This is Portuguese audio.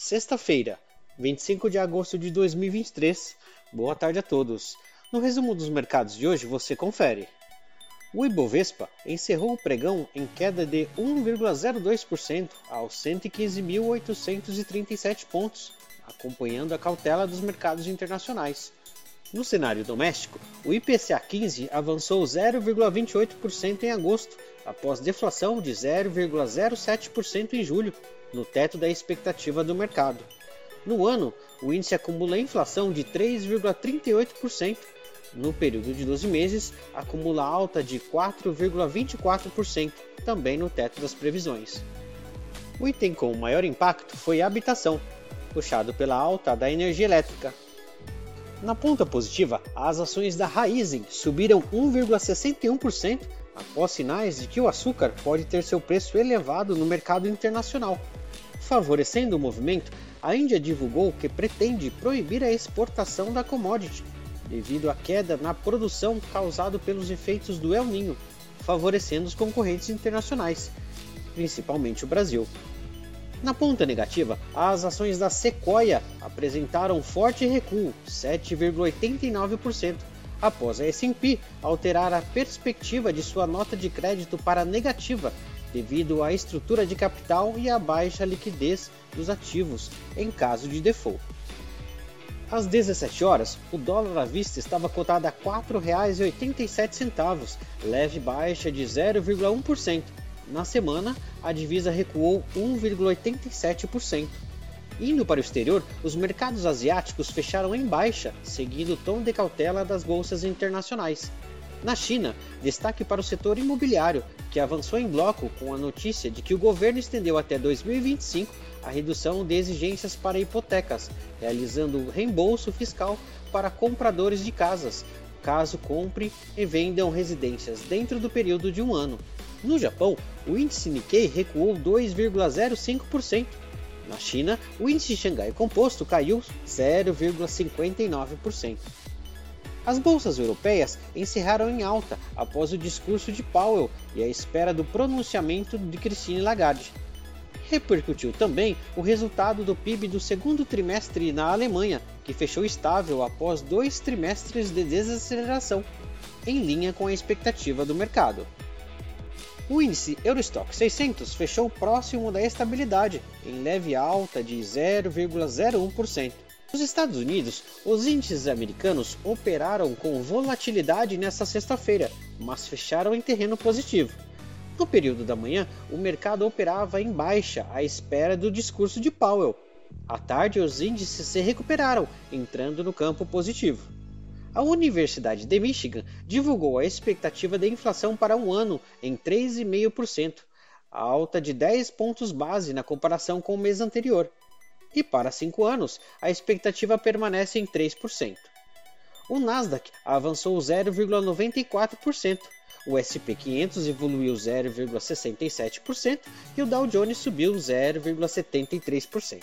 Sexta-feira, 25 de agosto de 2023. Boa tarde a todos. No resumo dos mercados de hoje você confere. O Ibovespa encerrou o pregão em queda de 1,02% aos 115.837 pontos, acompanhando a cautela dos mercados internacionais. No cenário doméstico, o IPCA 15 avançou 0,28% em agosto, após deflação de 0,07% em julho, no teto da expectativa do mercado. No ano, o índice acumula inflação de 3,38%. No período de 12 meses, acumula alta de 4,24%, também no teto das previsões. O item com maior impacto foi a habitação, puxado pela alta da energia elétrica. Na ponta positiva, as ações da Raizen subiram 1,61% após sinais de que o açúcar pode ter seu preço elevado no mercado internacional. Favorecendo o movimento, a Índia divulgou que pretende proibir a exportação da commodity, devido à queda na produção causada pelos efeitos do El Ninho, favorecendo os concorrentes internacionais, principalmente o Brasil. Na ponta negativa, as ações da Sequoia apresentaram forte recuo, 7,89%, após a S&P alterar a perspectiva de sua nota de crédito para negativa devido à estrutura de capital e à baixa liquidez dos ativos em caso de default. Às 17 horas, o dólar à vista estava cotado a R$ 4,87, leve baixa de 0,1%. Na semana, a divisa recuou 1,87%. Indo para o exterior, os mercados asiáticos fecharam em baixa, seguindo o tom de cautela das bolsas internacionais. Na China, destaque para o setor imobiliário, que avançou em bloco com a notícia de que o governo estendeu até 2025 a redução de exigências para hipotecas, realizando reembolso fiscal para compradores de casas, caso compre e vendam residências dentro do período de um ano. No Japão, o índice Nikkei recuou 2,05%. Na China, o índice Xangai Composto caiu 0,59%. As bolsas europeias encerraram em alta após o discurso de Powell e a espera do pronunciamento de Christine Lagarde. Repercutiu também o resultado do PIB do segundo trimestre na Alemanha, que fechou estável após dois trimestres de desaceleração, em linha com a expectativa do mercado. O índice Eurostock 600 fechou próximo da estabilidade, em leve alta de 0,01%. Nos Estados Unidos, os índices americanos operaram com volatilidade nesta sexta-feira, mas fecharam em terreno positivo. No período da manhã, o mercado operava em baixa à espera do discurso de Powell. À tarde, os índices se recuperaram, entrando no campo positivo. A Universidade de Michigan divulgou a expectativa de inflação para um ano em 3,5%, alta de 10 pontos base na comparação com o mês anterior e para 5 anos a expectativa permanece em 3%. O Nasdaq avançou 0,94%, o SP 500 evoluiu 0,67% e o Dow Jones subiu 0,73%.